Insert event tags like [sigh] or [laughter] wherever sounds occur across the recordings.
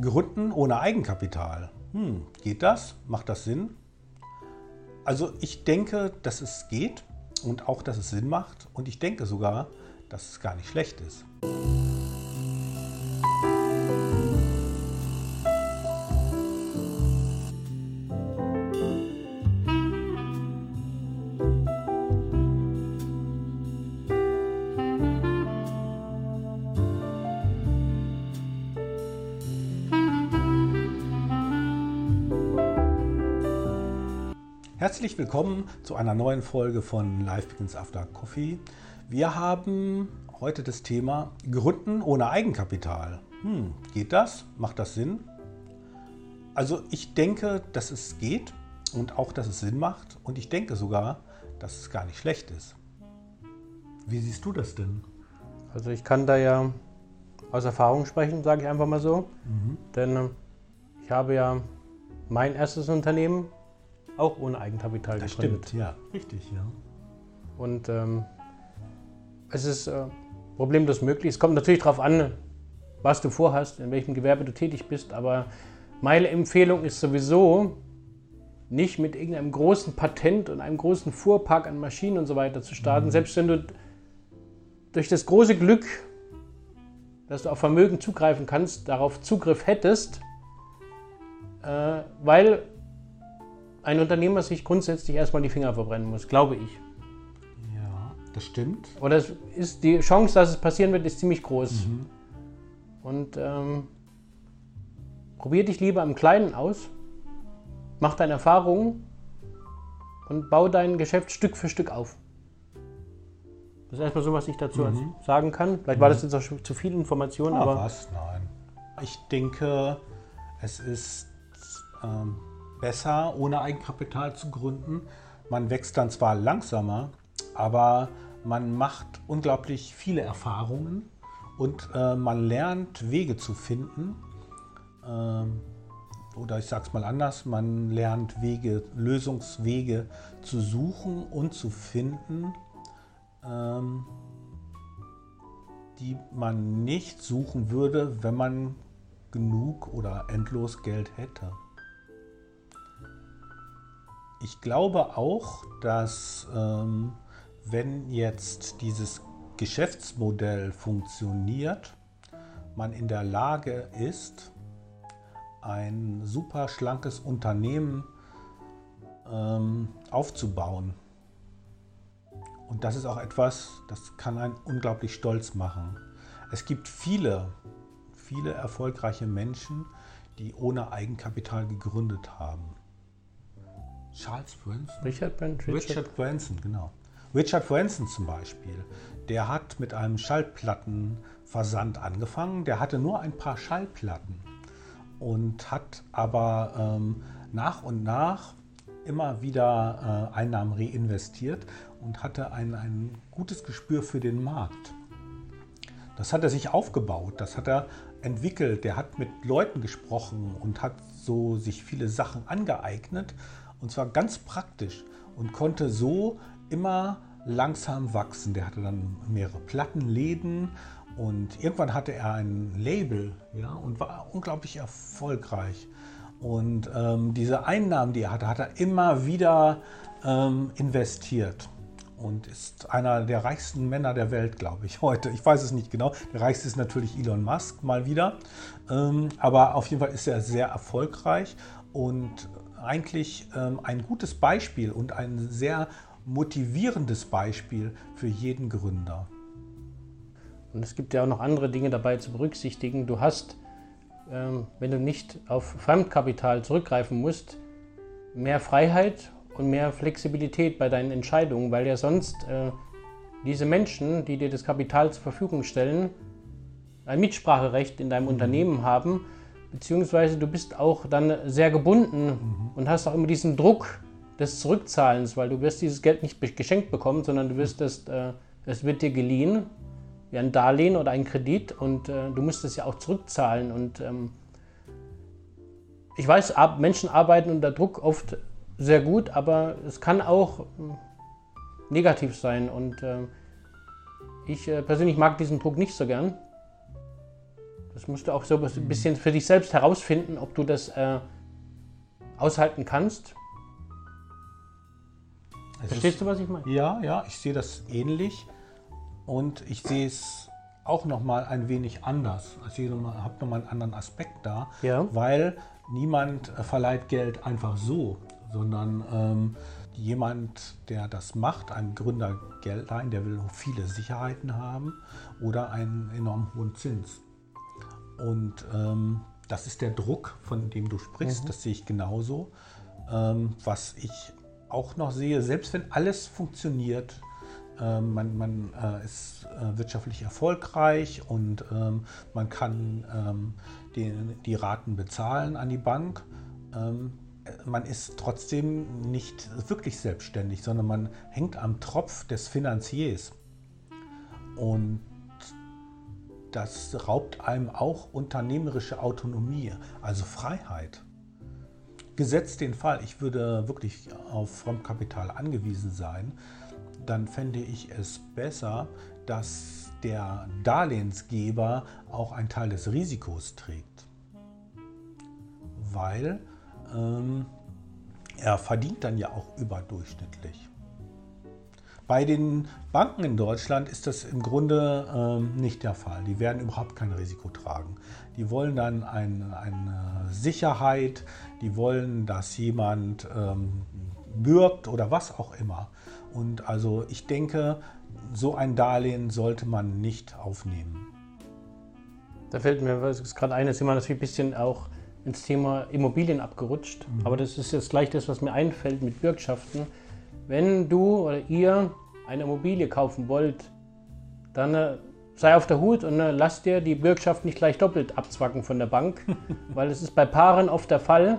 Gründen ohne Eigenkapital. Hm, geht das? Macht das Sinn? Also ich denke, dass es geht und auch, dass es Sinn macht und ich denke sogar, dass es gar nicht schlecht ist. Herzlich willkommen zu einer neuen Folge von Life Begins After Coffee. Wir haben heute das Thema Gründen ohne Eigenkapital. Hm, geht das? Macht das Sinn? Also ich denke, dass es geht und auch, dass es Sinn macht und ich denke sogar, dass es gar nicht schlecht ist. Wie siehst du das denn? Also ich kann da ja aus Erfahrung sprechen, sage ich einfach mal so. Mhm. Denn äh, ich habe ja mein erstes Unternehmen auch ohne Eigenkapital das gegründet. Stimmt, ja, richtig, ja. Und ähm, es ist äh, problemlos möglich. Es kommt natürlich darauf an, was du vorhast, in welchem Gewerbe du tätig bist, aber meine Empfehlung ist sowieso, nicht mit irgendeinem großen Patent und einem großen Fuhrpark an Maschinen und so weiter zu starten, mhm. selbst wenn du durch das große Glück, dass du auf Vermögen zugreifen kannst, darauf Zugriff hättest, äh, weil ein Unternehmer sich grundsätzlich erstmal die Finger verbrennen muss, glaube ich. Ja, das stimmt. Oder es ist die Chance, dass es passieren wird, ist ziemlich groß. Mhm. Und ähm, probier dich lieber im Kleinen aus, mach deine Erfahrungen und bau dein Geschäft Stück für Stück auf. Das ist erstmal so, was ich dazu mhm. sagen kann. Vielleicht mhm. war das jetzt auch schon zu viel Information, ah, aber. Was? Nein. Ich denke, es ist ähm, besser, ohne Eigenkapital zu gründen. Man wächst dann zwar langsamer, aber man macht unglaublich viele Erfahrungen und äh, man lernt Wege zu finden. Ähm, oder ich sage es mal anders, man lernt Wege, Lösungswege zu suchen und zu finden, ähm, die man nicht suchen würde, wenn man genug oder endlos Geld hätte. Ich glaube auch, dass ähm, wenn jetzt dieses Geschäftsmodell funktioniert, man in der Lage ist, ein super schlankes Unternehmen ähm, aufzubauen. Und das ist auch etwas, das kann einen unglaublich stolz machen. Es gibt viele, viele erfolgreiche Menschen, die ohne Eigenkapital gegründet haben. Charles Branson? Richard, Branson, Richard. Richard Branson, genau. Richard Branson zum Beispiel, der hat mit einem Schallplattenversand angefangen. Der hatte nur ein paar Schallplatten und hat aber ähm, nach und nach immer wieder äh, Einnahmen reinvestiert und hatte ein, ein gutes Gespür für den Markt. Das hat er sich aufgebaut, das hat er entwickelt. Der hat mit Leuten gesprochen und hat so sich viele Sachen angeeignet und zwar ganz praktisch und konnte so immer langsam wachsen. Der hatte dann mehrere Plattenläden und irgendwann hatte er ein Label ja, und war unglaublich erfolgreich. Und ähm, diese Einnahmen, die er hatte, hat er immer wieder ähm, investiert und ist einer der reichsten Männer der Welt, glaube ich, [laughs] heute. Ich weiß es nicht genau. Der reichste ist natürlich Elon Musk mal wieder. Ähm, aber auf jeden Fall ist er sehr erfolgreich und eigentlich ähm, ein gutes Beispiel und ein sehr motivierendes Beispiel für jeden Gründer. Und es gibt ja auch noch andere Dinge dabei zu berücksichtigen. Du hast, ähm, wenn du nicht auf Fremdkapital zurückgreifen musst, mehr Freiheit und mehr Flexibilität bei deinen Entscheidungen, weil ja sonst äh, diese Menschen, die dir das Kapital zur Verfügung stellen, ein Mitspracherecht in deinem mhm. Unternehmen haben beziehungsweise du bist auch dann sehr gebunden mhm. und hast auch immer diesen Druck des Zurückzahlens, weil du wirst dieses Geld nicht geschenkt bekommen, sondern du wirst es, äh, es wird dir geliehen, wie ein Darlehen oder ein Kredit und äh, du musst es ja auch zurückzahlen und ähm, ich weiß, ab, Menschen arbeiten unter Druck oft sehr gut, aber es kann auch äh, negativ sein und äh, ich äh, persönlich mag diesen Druck nicht so gern Das musst du auch so ein bisschen für dich selbst herausfinden, ob du das äh, aushalten kannst. Es Verstehst ist, du, was ich meine? Ja, ja, ich sehe das ähnlich und ich sehe es auch noch mal ein wenig anders. Also ich habe noch mal einen anderen Aspekt da, Ja. weil niemand äh, verleiht Geld einfach so, sondern ähm, jemand, der das macht, ein Gründer Geld ein, der will viele Sicherheiten haben oder einen enorm hohen Zins. Und ähm, das ist der Druck, von dem du sprichst, das sehe ich genauso. Ähm, was ich auch noch sehe, selbst wenn alles funktioniert, ähm, man, man äh, ist äh, wirtschaftlich erfolgreich und ähm, man kann ähm, die, die Raten bezahlen an die Bank. Ähm, äh, man ist trotzdem nicht wirklich selbstständig, sondern man hängt am Tropf des Finanziers. Und das raubt einem auch unternehmerische Autonomie, also Freiheit. Gesetzt den Fall, ich würde wirklich auf Fremdkapital angewiesen sein, dann fände ich es besser, dass der Darlehensgeber auch einen Teil des Risikos trägt. Weil ähm, er verdient dann ja auch überdurchschnittlich. Bei den Banken in Deutschland ist das im Grunde ähm, nicht der Fall. Die werden überhaupt kein Risiko tragen. Die wollen dann ein, eine Sicherheit, die wollen, dass jemand ähm, bürgt oder was auch immer. Und also ich denke, so ein Darlehen sollte man nicht aufnehmen. Da fällt mir gerade ein, sind wir natürlich ein bisschen auch ins Thema Immobilien abgerutscht. Aber das ist jetzt gleich das, was mir einfällt mit Bürgschaften. Wenn du oder ihr eine Immobilie kaufen wollt, dann äh, sei auf der Hut und äh, lass dir die Bürgschaft nicht gleich doppelt abzwacken von der Bank, [laughs] weil es ist bei Paaren oft der Fall,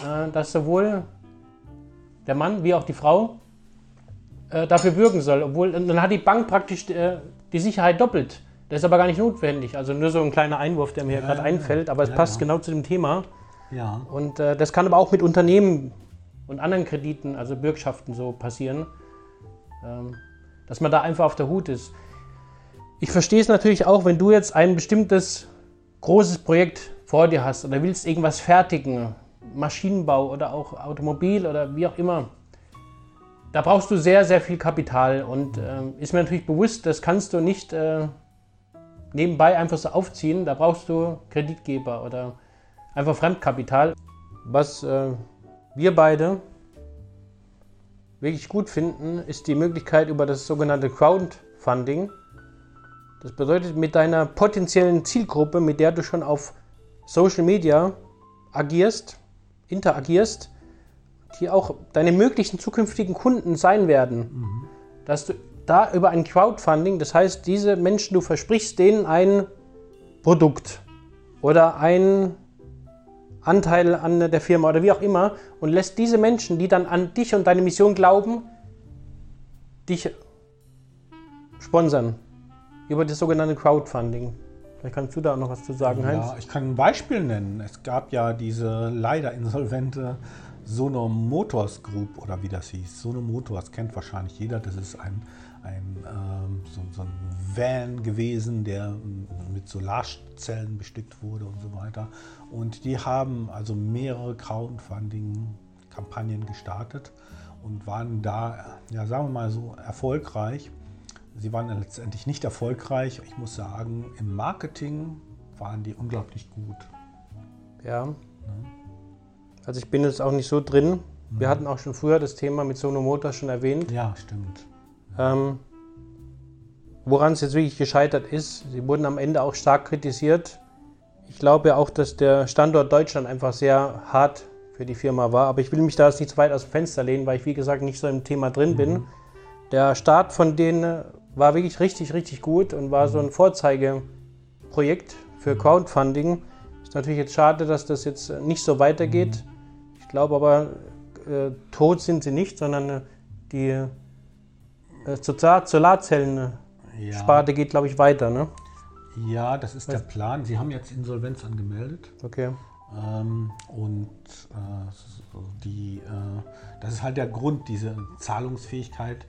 äh, dass sowohl der Mann wie auch die Frau äh, dafür bürgen soll. Obwohl, dann hat die Bank praktisch äh, die Sicherheit doppelt. Das ist aber gar nicht notwendig. Also nur so ein kleiner Einwurf, der mir Ja, gerade ja, einfällt, aber es ja, passt genau zu dem Thema. Ja. Und äh, das kann aber auch mit Unternehmen und anderen Krediten, also Bürgschaften so passieren, ähm, dass man da einfach auf der Hut ist. Ich verstehe es natürlich auch, wenn du jetzt ein bestimmtes großes Projekt vor dir hast oder willst irgendwas fertigen, Maschinenbau oder auch Automobil oder wie auch immer. Da brauchst du sehr, sehr viel Kapital und ähm, ist mir natürlich bewusst, das kannst du nicht äh, nebenbei einfach so aufziehen. Da brauchst du Kreditgeber oder einfach Fremdkapital. Was äh, wir beide wirklich gut finden, ist die Möglichkeit über das sogenannte Crowdfunding. Das bedeutet, mit deiner potenziellen Zielgruppe, mit der du schon auf Social Media agierst, interagierst, die auch deine möglichen zukünftigen Kunden sein werden, dass du da über ein Crowdfunding, das heißt, diese Menschen, du versprichst denen ein Produkt oder ein Anteil an der Firma oder wie auch immer und lässt diese Menschen, die dann an dich und deine Mission glauben, dich sponsern über das sogenannte Crowdfunding. Vielleicht kannst du da auch noch was zu sagen, Heinz. Ja, ich kann ein Beispiel nennen. Es gab ja diese leider insolvente Sono Motors Group oder wie das hieß. Sono Motors kennt wahrscheinlich jeder. Das ist ein, ein ähm, so, so ein Van gewesen, der mit Solarzellen bestückt wurde und so weiter. Und die haben also mehrere Crowdfunding-Kampagnen gestartet und waren da, ja, sagen wir mal so, erfolgreich. Sie waren letztendlich nicht erfolgreich. Ich muss sagen, im Marketing waren die unglaublich gut. Ja. Also ich bin jetzt auch nicht so drin. Wir hatten auch schon früher das Thema mit Sono Motors schon erwähnt. Ja, stimmt. Ähm, woran es jetzt wirklich gescheitert ist, sie wurden am Ende auch stark kritisiert. Ich glaube auch, dass der Standort Deutschland einfach sehr hart für die Firma war. Aber ich will mich da jetzt nicht zu weit aus dem Fenster lehnen, weil ich, wie gesagt, nicht so im Thema drin bin. Der Start von denen war wirklich richtig, richtig gut und war so ein Vorzeigeprojekt für Crowdfunding. Ist natürlich jetzt schade, dass das jetzt nicht so weitergeht. Ich glaube aber, äh, tot sind sie nicht, sondern äh, die äh, Solar- Solarzellen-Sparte Ja, geht, glaube ich, weiter. Ne? ja, das ist der Plan. Sie haben jetzt Insolvenz angemeldet. Okay. Ähm, und äh, die, äh, das ist halt der Grund, diese Zahlungsfähigkeit.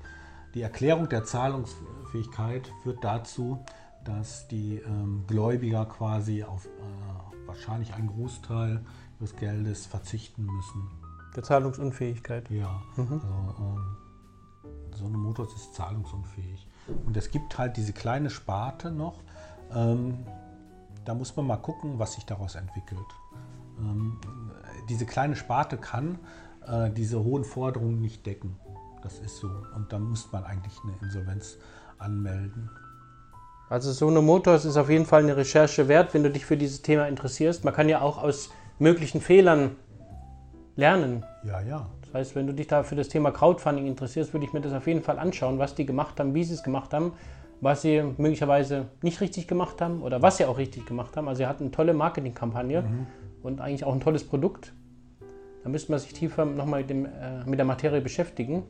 Die Erklärung der Zahlungsfähigkeit führt dazu, dass die ähm, Gläubiger quasi auf äh, wahrscheinlich einen Großteil des Geldes verzichten müssen. Der Zahlungsunfähigkeit. Ja, mhm. also, ähm, so eine Motors ist zahlungsunfähig. Und es gibt halt diese kleine Sparte noch. Ähm, da muss man mal gucken, was sich daraus entwickelt. Ähm, diese kleine Sparte kann äh, diese hohen Forderungen nicht decken. Das ist so. Und da muss man eigentlich eine Insolvenz anmelden. Also so eine Motors ist auf jeden Fall eine Recherche wert, wenn du dich für dieses Thema interessierst. Man kann ja auch aus möglichen Fehlern lernen. Ja, ja. Das heißt, wenn du dich da für das Thema Crowdfunding interessierst, würde ich mir das auf jeden Fall anschauen, was die gemacht haben, wie sie es gemacht haben, was sie möglicherweise nicht richtig gemacht haben oder was sie auch richtig gemacht haben. Also sie hatten eine tolle Marketingkampagne mhm. und eigentlich auch ein tolles Produkt. Da müsste man sich tiefer nochmal mit, äh, mit der Materie beschäftigen.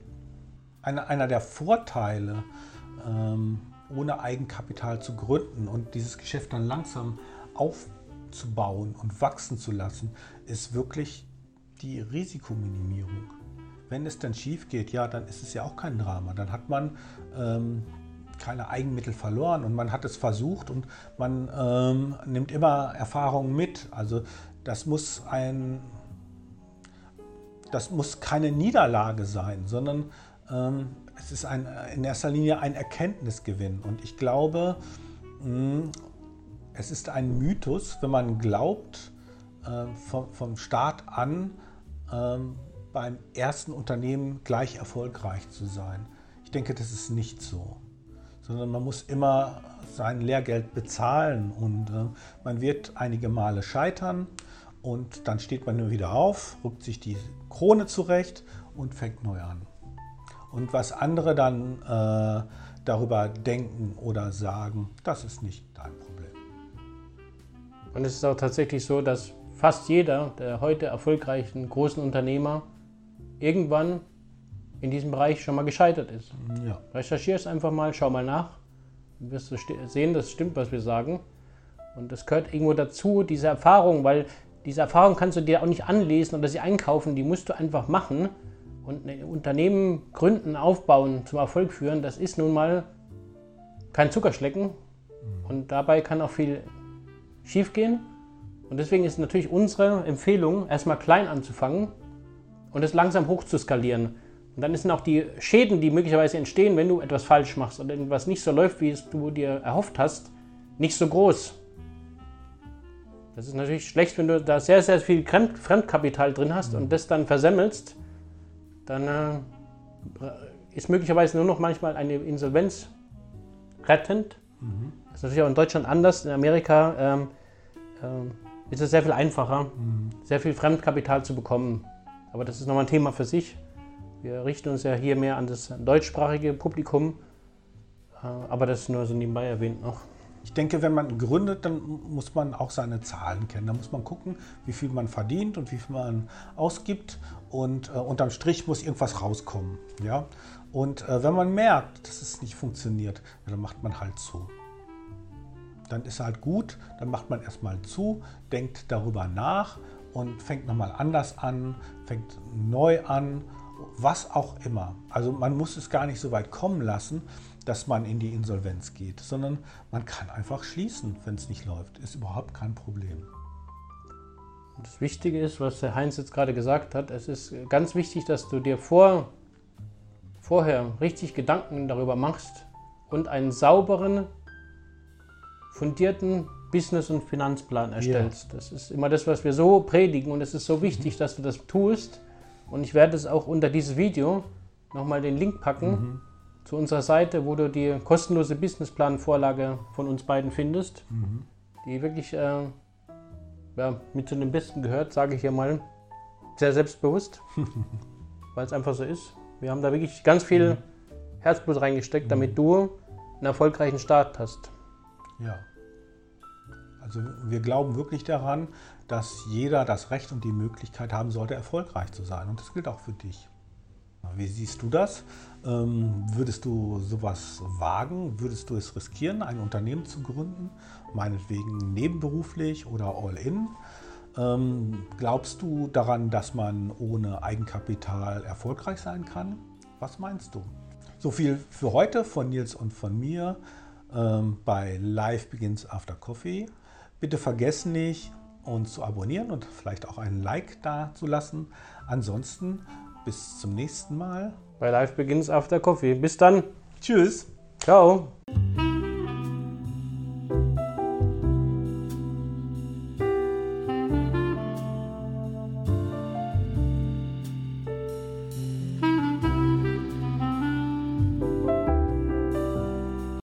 Einer, einer der Vorteile, ähm, ohne Eigenkapital zu gründen und dieses Geschäft dann langsam aufzubauen und wachsen zu lassen, ist wirklich die Risikominimierung. Wenn es dann schief geht, ja, dann ist es ja auch kein Drama. Dann hat man ähm, keine Eigenmittel verloren und man hat es versucht und man ähm, nimmt immer Erfahrungen mit. Also das muss ein, das muss keine Niederlage sein, sondern ähm, es ist ein, in erster Linie ein Erkenntnisgewinn. Und ich glaube, mh, hm, es ist ein Mythos, wenn man glaubt, äh, vom, vom Start an ähm, beim ersten Unternehmen gleich erfolgreich zu sein. Ich denke, das ist nicht so, sondern man muss immer sein Lehrgeld bezahlen und äh, man wird einige Male scheitern und dann steht man nur wieder auf, rückt sich die Krone zurecht und fängt neu an. Und was andere dann äh, darüber denken oder sagen, das ist nicht dein Problem. Und es ist auch tatsächlich so, dass fast jeder der heute erfolgreichen großen Unternehmer irgendwann in diesem Bereich schon mal gescheitert ist. Ja. Recherchier es einfach mal, schau mal nach. Dann wirst du sehen, das stimmt, was wir sagen. Und das gehört irgendwo dazu, diese Erfahrung, weil diese Erfahrung kannst du dir auch nicht anlesen oder sie einkaufen, die musst du einfach machen. Und ein Unternehmen gründen, aufbauen, zum Erfolg führen, das ist nun mal kein Zuckerschlecken. Mhm. Und dabei kann auch viel schiefgehen. Und deswegen ist natürlich unsere Empfehlung, erstmal klein anzufangen und es langsam hoch zu skalieren. Und dann sind auch die Schäden, die möglicherweise entstehen, wenn du etwas falsch machst oder etwas nicht so läuft, wie es du dir erhofft hast, nicht so groß. Das ist natürlich schlecht, wenn du da sehr, sehr viel Fremdkapital drin hast und das dann versemmelst. Dann äh, ist möglicherweise nur noch manchmal eine Insolvenz rettend. Mhm. Das ist natürlich auch in Deutschland anders. In Amerika ähm, ähm, ist es sehr viel einfacher, mhm. sehr viel Fremdkapital zu bekommen. Aber das ist nochmal ein Thema für sich. Wir richten uns ja hier mehr an das deutschsprachige Publikum, äh, aber das ist nur so nebenbei erwähnt noch. Ich denke, wenn man gründet, dann muss man auch seine Zahlen kennen. Da muss man gucken, wie viel man verdient und wie viel man ausgibt. Und äh, unterm Strich muss irgendwas rauskommen. Ja? Und äh, wenn man merkt, dass es nicht funktioniert, dann macht man halt zu dann ist halt gut, dann macht man erstmal zu, denkt darüber nach und fängt nochmal anders an, fängt neu an, was auch immer. Also man muss es gar nicht so weit kommen lassen, dass man in die Insolvenz geht, sondern man kann einfach schließen, wenn es nicht läuft. Ist überhaupt kein Problem. Das Wichtige ist, was der Heinz jetzt gerade gesagt hat, es ist ganz wichtig, dass du dir vor, vorher richtig Gedanken darüber machst und einen sauberen, fundierten Business- und Finanzplan erstellst. Ja. Das ist immer das, was wir so predigen und es ist so wichtig, mhm. dass du das tust. Und ich werde es auch unter dieses Video nochmal den Link packen mhm. zu unserer Seite, wo du die kostenlose Businessplan-Vorlage von uns beiden findest, mhm. die wirklich äh, ja, mit zu den besten gehört, sage ich hier mal, sehr selbstbewusst, [laughs] weil es einfach so ist. Wir haben da wirklich ganz viel mhm. Herzblut reingesteckt, damit mhm. du einen erfolgreichen Start hast. Ja. Also wir glauben wirklich daran, dass jeder das Recht und die Möglichkeit haben sollte, erfolgreich zu sein. Und das gilt auch für dich. Wie siehst du das? Ähm, würdest du sowas wagen? Würdest du es riskieren, ein Unternehmen zu gründen? Meinetwegen nebenberuflich oder all-in? Ähm, glaubst du daran, dass man ohne Eigenkapital erfolgreich sein kann? Was meinst du? So viel für heute von Nils und von mir. Ähm, bei Live Begins After Coffee. Bitte vergessen nicht, uns zu abonnieren und vielleicht auch einen Like da zu lassen. Ansonsten bis zum nächsten Mal. Bei Live Begins After Coffee. Bis dann. Tschüss. Ciao.